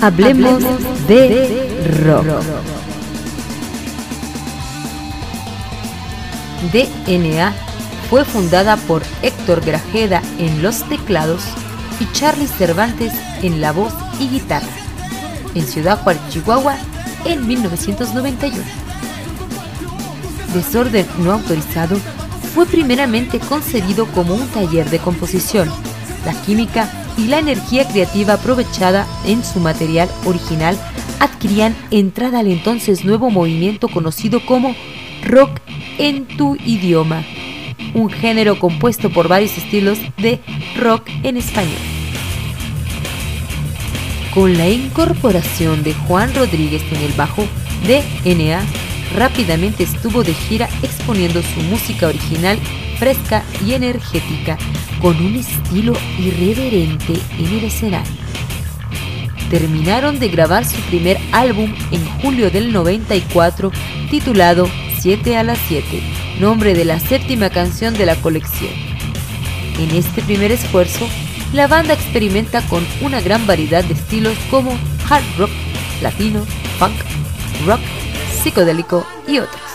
Hablemos de rock. DNA fue fundada por Héctor Grajeda en los teclados y Charlie Cervantes en la voz y guitarra, en Ciudad Juárez, Chihuahua, en 1991. Desorden no autorizado fue primeramente concebido como un taller de composición. La química y la energía creativa aprovechada en su material original adquirían entrada al entonces nuevo movimiento conocido como rock en tu idioma, un género compuesto por varios estilos de rock en español. Con la incorporación de Juan Rodríguez en el bajo, DNA rápidamente estuvo de gira exponiendo su música original fresca y energética, con un estilo irreverente en el escenario. Terminaron de grabar su primer álbum en julio del 94 titulado 7 a las 7, nombre de la séptima canción de la colección. En este primer esfuerzo, la banda experimenta con una gran variedad de estilos como hard rock, latino, punk, rock, psicodélico y otros.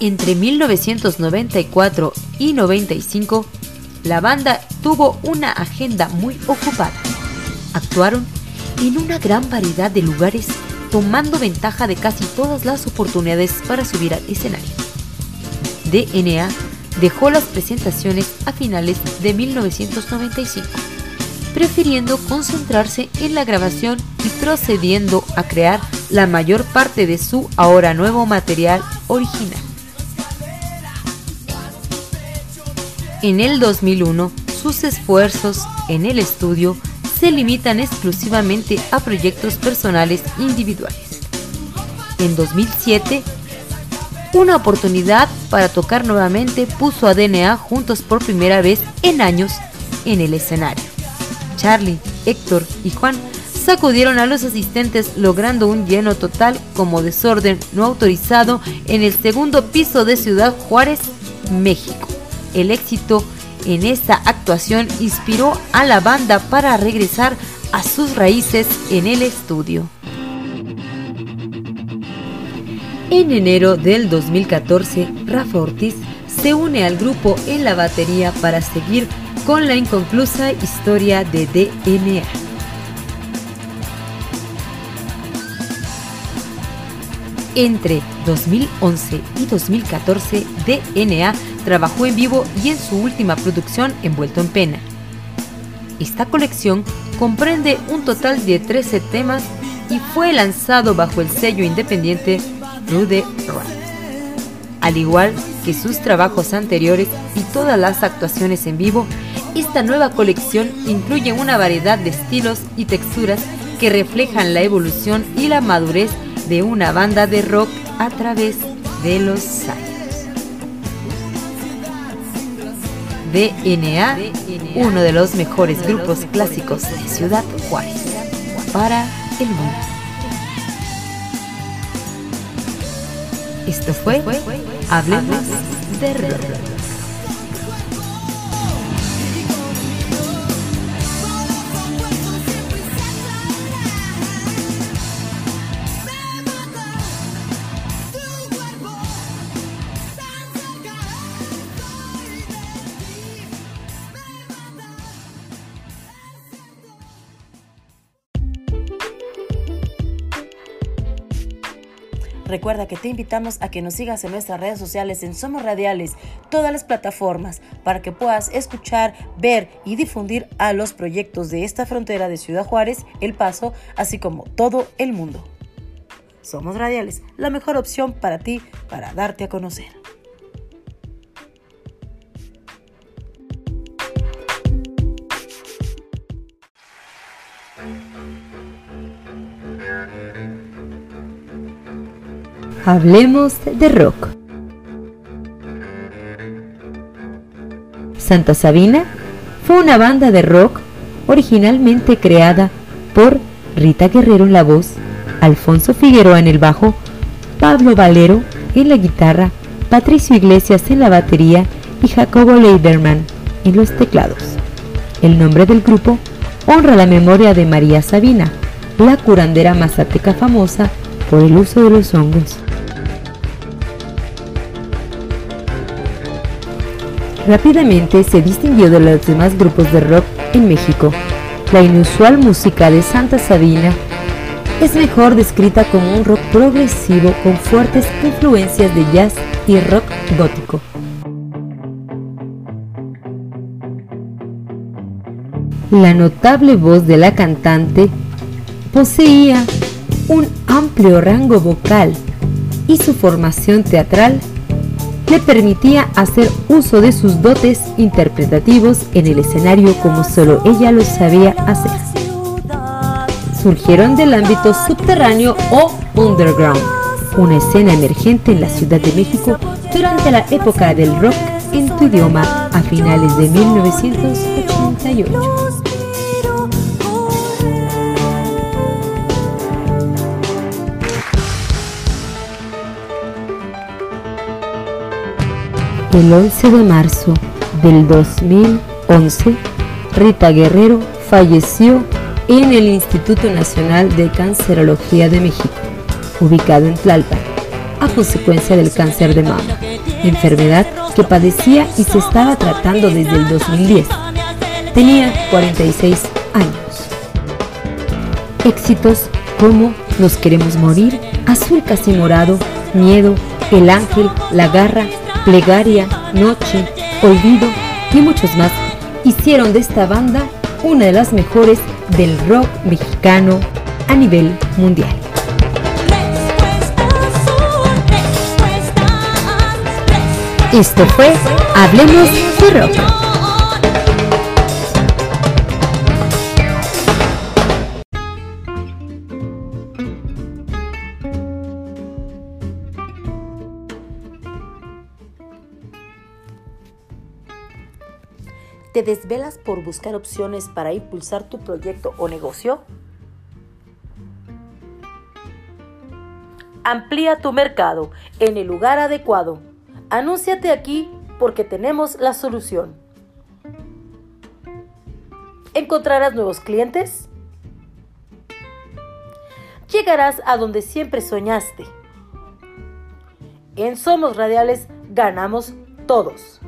Entre 1994 y 95, la banda tuvo una agenda muy ocupada. Actuaron en una gran variedad de lugares, tomando ventaja de casi todas las oportunidades para subir al escenario. DNA dejó las presentaciones a finales de 1995, prefiriendo concentrarse en la grabación y procediendo a crear la mayor parte de su ahora nuevo material original. En el 2001, sus esfuerzos en el estudio se limitan exclusivamente a proyectos personales individuales. En 2007, una oportunidad para tocar nuevamente puso a DNA juntos por primera vez en años en el escenario. Charlie, Héctor y Juan sacudieron a los asistentes logrando un lleno total como desorden no autorizado en el segundo piso de Ciudad Juárez, México. El éxito en esta actuación inspiró a la banda para regresar a sus raíces en el estudio. En enero del 2014, Rafa Ortiz se une al grupo en la batería para seguir con la inconclusa historia de DNA. Entre 2011 y 2014, DNA trabajó en vivo y en su última producción Envuelto en Pena. Esta colección comprende un total de 13 temas y fue lanzado bajo el sello independiente Rude Rock. Al igual que sus trabajos anteriores y todas las actuaciones en vivo, esta nueva colección incluye una variedad de estilos y texturas que reflejan la evolución y la madurez de una banda de rock a través de los años. DNA, uno de los mejores grupos clásicos de Ciudad Juárez, para el mundo. Esto fue Hablemos de Rock. Recuerda que te invitamos a que nos sigas en nuestras redes sociales en Somos Radiales, todas las plataformas, para que puedas escuchar, ver y difundir a los proyectos de esta frontera de Ciudad Juárez, El Paso, así como todo el mundo. Somos Radiales, la mejor opción para ti para darte a conocer. Hablemos de rock. Santa Sabina fue una banda de rock originalmente creada por Rita Guerrero en la voz, Alfonso Figueroa en el bajo, Pablo Valero en la guitarra, Patricio Iglesias en la batería y Jacobo Leiderman en los teclados. El nombre del grupo honra la memoria de María Sabina, la curandera mazateca famosa por el uso de los hongos. Rápidamente se distinguió de los demás grupos de rock en México. La inusual música de Santa Sabina es mejor descrita como un rock progresivo con fuertes influencias de jazz y rock gótico. La notable voz de la cantante poseía un amplio rango vocal y su formación teatral le permitía hacer uso de sus dotes interpretativos en el escenario como solo ella lo sabía hacer. Surgieron del ámbito subterráneo o underground, una escena emergente en la Ciudad de México durante la época del rock en tu idioma a finales de 1988. El 11 de marzo del 2011, Rita Guerrero falleció en el Instituto Nacional de Cancerología de México, ubicado en Tlalpan, a consecuencia del cáncer de mama, enfermedad que padecía y se estaba tratando desde el 2010. Tenía 46 años. Éxitos como Nos queremos morir, Azul casi morado, Miedo, El ángel, La garra, Plegaria, Noche, Olvido y muchos más hicieron de esta banda una de las mejores del rock mexicano a nivel mundial. Esto fue Hablemos de Rock. ¿Te desvelas por buscar opciones para impulsar tu proyecto o negocio? Amplía tu mercado en el lugar adecuado. Anúnciate aquí porque tenemos la solución. ¿Encontrarás nuevos clientes? Llegarás a donde siempre soñaste. En Somos Radiales ganamos todos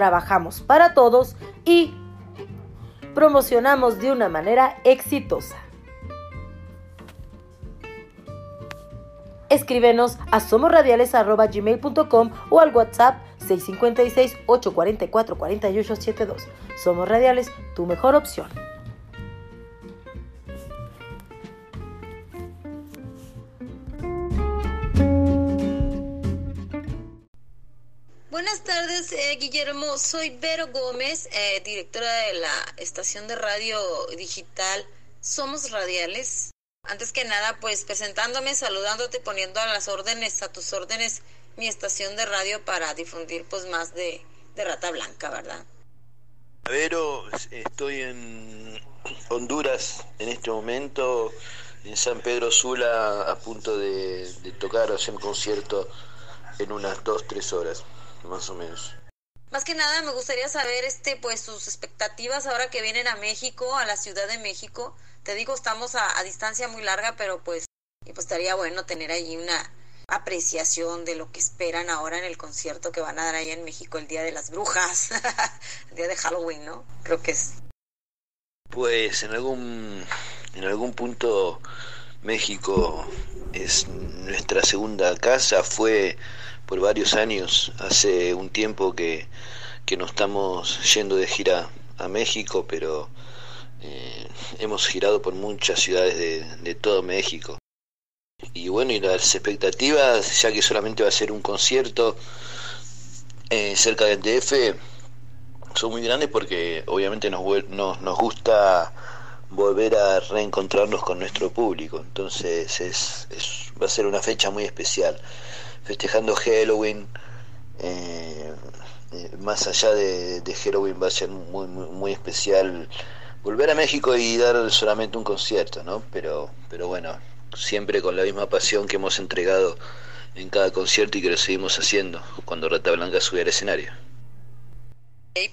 trabajamos para todos y promocionamos de una manera exitosa. Escríbenos a somosradiales.gmail.com o al WhatsApp 656-844-4872. Somos Radiales, tu mejor opción. Buenas tardes, eh, Guillermo. Soy Vero Gómez, eh, directora de la estación de radio digital Somos Radiales. Antes que nada, pues presentándome, saludándote, poniendo a las órdenes, a tus órdenes, mi estación de radio para difundir pues más de, Rata Blanca, ¿verdad? Vero, estoy en Honduras en este momento, en San Pedro Sula, a punto de, de tocar, hacer un concierto en unas dos, tres horas más o menos. Más que nada me gustaría saber este pues sus expectativas ahora que vienen a México, a la Ciudad de México. Te digo, estamos a, distancia muy larga, pero pues, y pues estaría bueno tener allí una apreciación de lo que esperan ahora en el concierto que van a dar ahí en México el Día de las Brujas, el día de Halloween, ¿no? Creo que es. Pues en algún en algún punto México es nuestra segunda casa, fue por varios años. Hace un tiempo que, que no estamos yendo de gira a México, pero eh, hemos girado por muchas ciudades de, de, todo México. Y bueno, y las expectativas, ya que solamente va a ser un concierto eh, cerca del DF, son muy grandes porque obviamente nos, nos, nos gusta volver a reencontrarnos con nuestro público. Entonces es, es, va a ser una fecha muy especial festejando Halloween. Eh, eh, más allá de, Halloween va a ser muy, muy, especial volver a México y dar solamente un concierto, ¿no? Pero, pero bueno, siempre con la misma pasión que hemos entregado en cada concierto y que lo seguimos haciendo cuando Rata Blanca sube al escenario.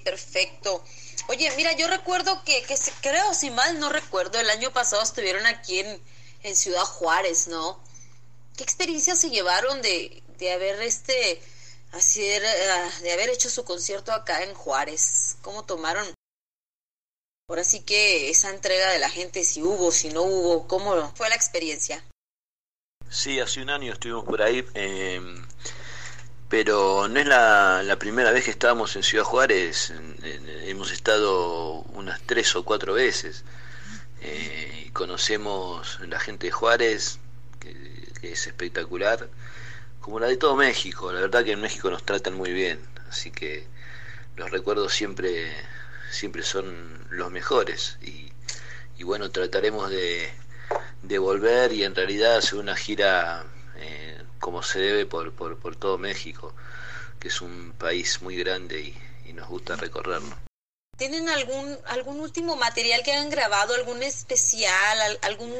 perfecto. Oye, mira, yo recuerdo que, que creo, si mal no recuerdo, el año pasado estuvieron aquí en, en Ciudad Juárez, ¿no? ¿Qué experiencias se llevaron de, de haber este hacer, ah, de haber hecho su concierto acá en Juárez? ¿Cómo tomaron? Ahora sí que esa entrega de la gente, si hubo, si no hubo, ¿cómo fue la experiencia? Sí, hace un año estuvimos por ahí, eh, pero no es la, la, primera vez que estábamos en Ciudad Juárez, hemos estado unas tres o cuatro veces. Eh, y conocemos la gente de Juárez, que, es espectacular, como la de todo México. La verdad que en México nos tratan muy bien, así que los recuerdos siempre, siempre son los mejores. Y, bueno, trataremos de, de, volver y en realidad hacer una gira eh, como se debe por, por, todo México, que es un país muy grande y, nos gusta recorrerlo. ¿Tienen algún, algún último material que hayan grabado, algún especial, algún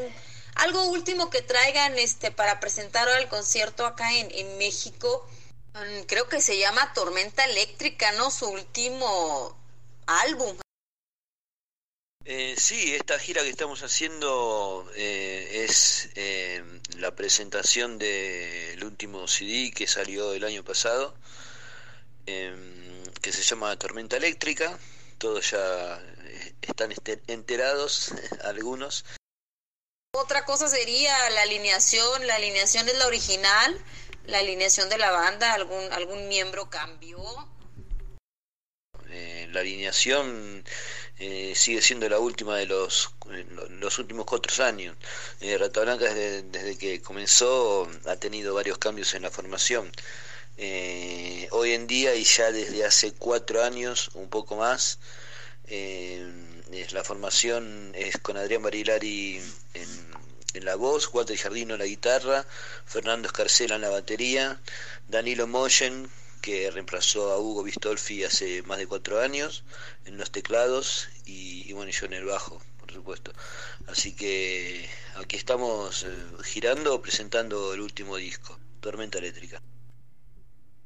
algo último que traigan este para presentar al concierto acá en, México? Mm, creo que se llama Tormenta Eléctrica, ¿no? Su último álbum. Eh, sí, esta gira que estamos haciendo eh, es eh, la presentación del último CD que salió el año pasado, em, que se llama Tormenta Eléctrica todos ya eh, están enterados, algunos. Otra cosa sería la alineación, la alineación es la original, la alineación de la banda, algún, miembro cambió. Eh, la alineación eh, sigue siendo la última de los, los últimos cuatro años. Eh, Rata Blanca desde, que comenzó ha tenido varios cambios en la formación. Eh, hoy en día y ya desde hace cuatro años, un poco más, eh, la formación es con Adrián Barilari en, en la voz, Walter Jardino en la guitarra, Fernando Escarcela en la batería, Danilo Moyen, que reemplazó a Hugo Bistolfi hace más de cuatro años en los teclados y, y bueno, yo en el bajo, por supuesto. Así que aquí estamos eh, girando, presentando el último disco, Tormenta Eléctrica.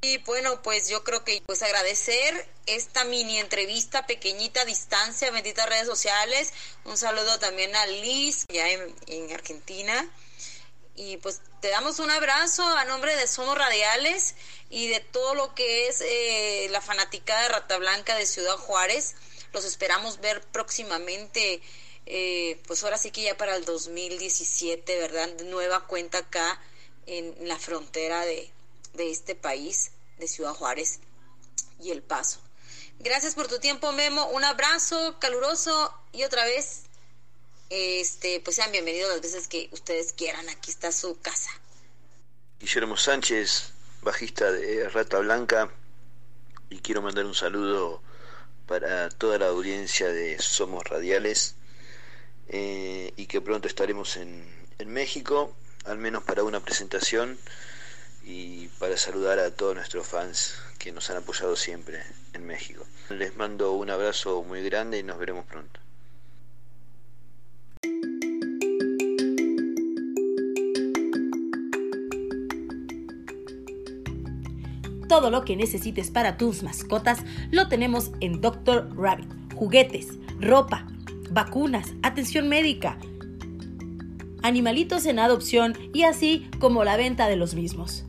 Y bueno, pues yo creo que pues agradecer esta mini entrevista pequeñita distancia, benditas redes sociales. Un saludo también a Liz, ya en, en, Argentina. Y pues te damos un abrazo a nombre de Somos Radiales y de todo lo que es eh, la fanaticada de Rata Blanca de Ciudad Juárez. Los esperamos ver próximamente, eh, pues ahora sí que ya para el 2017, ¿verdad? Nueva cuenta acá en la frontera de, de este país, de Ciudad Juárez y El Paso. Gracias por tu tiempo, Memo. Un abrazo caluroso y otra vez, este, pues sean bienvenidos las veces que ustedes quieran. Aquí está su casa. Guillermo Sánchez, bajista de Rata Blanca, y quiero mandar un saludo para toda la audiencia de Somos Radiales eh, y que pronto estaremos en, en México, al menos para una presentación y para saludar a todos nuestros fans que nos han apoyado siempre en México. Les mando un abrazo muy grande y nos veremos pronto. Todo lo que necesites para tus mascotas lo tenemos en Dr. Rabbit. Juguetes, ropa, vacunas, atención médica, animalitos en adopción y así como la venta de los mismos.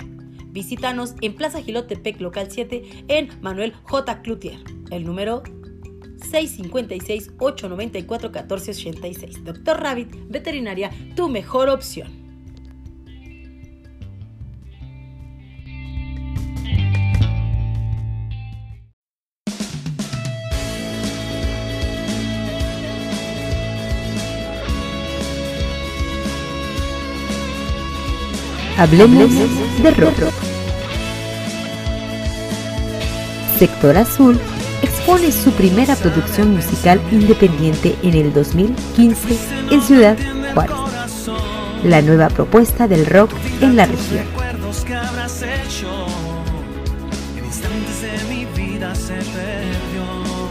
Visítanos en Plaza Gilotepec, local 7, en Manuel J. Cloutier. El número 656-894-1486. Doctor Rabbit, veterinaria, tu mejor opción. Hablemos de rock. Sector Azul expone su primera producción musical independiente en el 2015 en Ciudad Juárez. La nueva propuesta del rock en la región.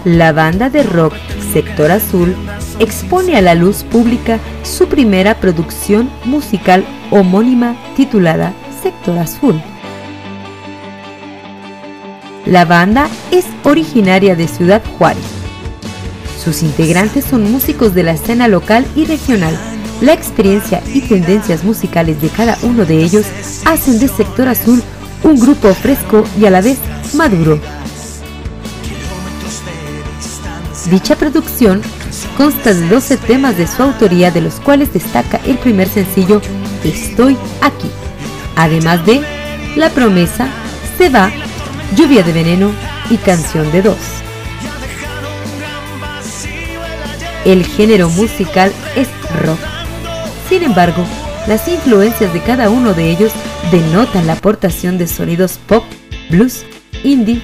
La banda de rock Sector Azul expone a la luz pública su primera producción musical homónima titulada Sector Azul. La banda es originaria de Ciudad Juárez. Sus integrantes son músicos de la escena local y regional. La experiencia y tendencias musicales de cada uno de ellos hacen de Sector Azul un grupo fresco y a la vez maduro. Dicha producción consta de 12 temas de su autoría de los cuales destaca el primer sencillo Estoy aquí, además de La promesa, Se va, Lluvia de veneno y Canción de dos. El género musical es rock. Sin embargo, las influencias de cada uno de ellos denotan la aportación de sonidos pop, blues, indie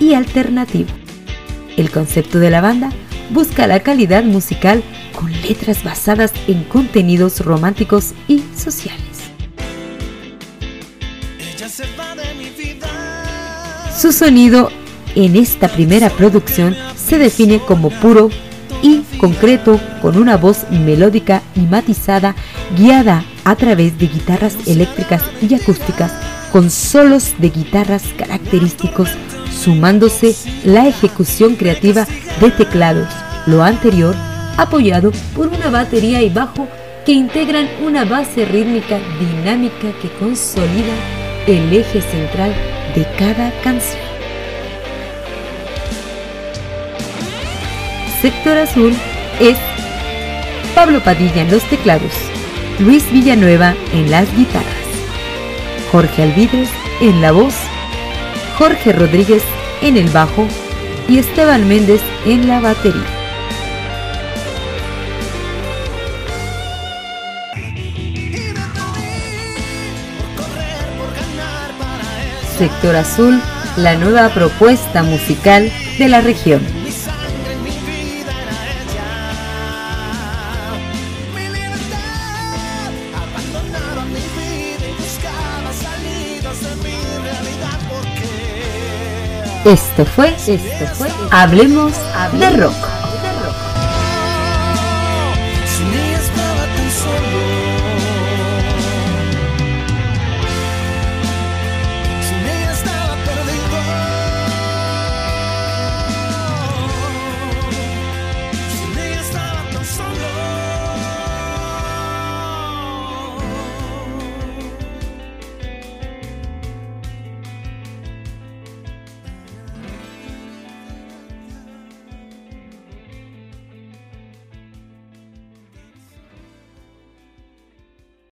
y alternativo. El concepto de la banda busca la calidad musical con letras basadas en contenidos románticos y sociales. Su sonido en esta primera producción se define como puro y concreto con una voz melódica y matizada guiada a través de guitarras eléctricas y acústicas con solos de guitarras característicos sumándose la ejecución creativa de teclados, lo anterior apoyado por una batería y bajo que integran una base rítmica dinámica que consolida el eje central de cada canción. Sector Azul es Pablo Padilla en los teclados, Luis Villanueva en las guitarras, Jorge Alvides en la voz, Jorge Rodríguez en el bajo y Esteban Méndez en la batería. Sector Azul, la nueva propuesta musical de la región. Esto fue, esto fue, hablemos de rock.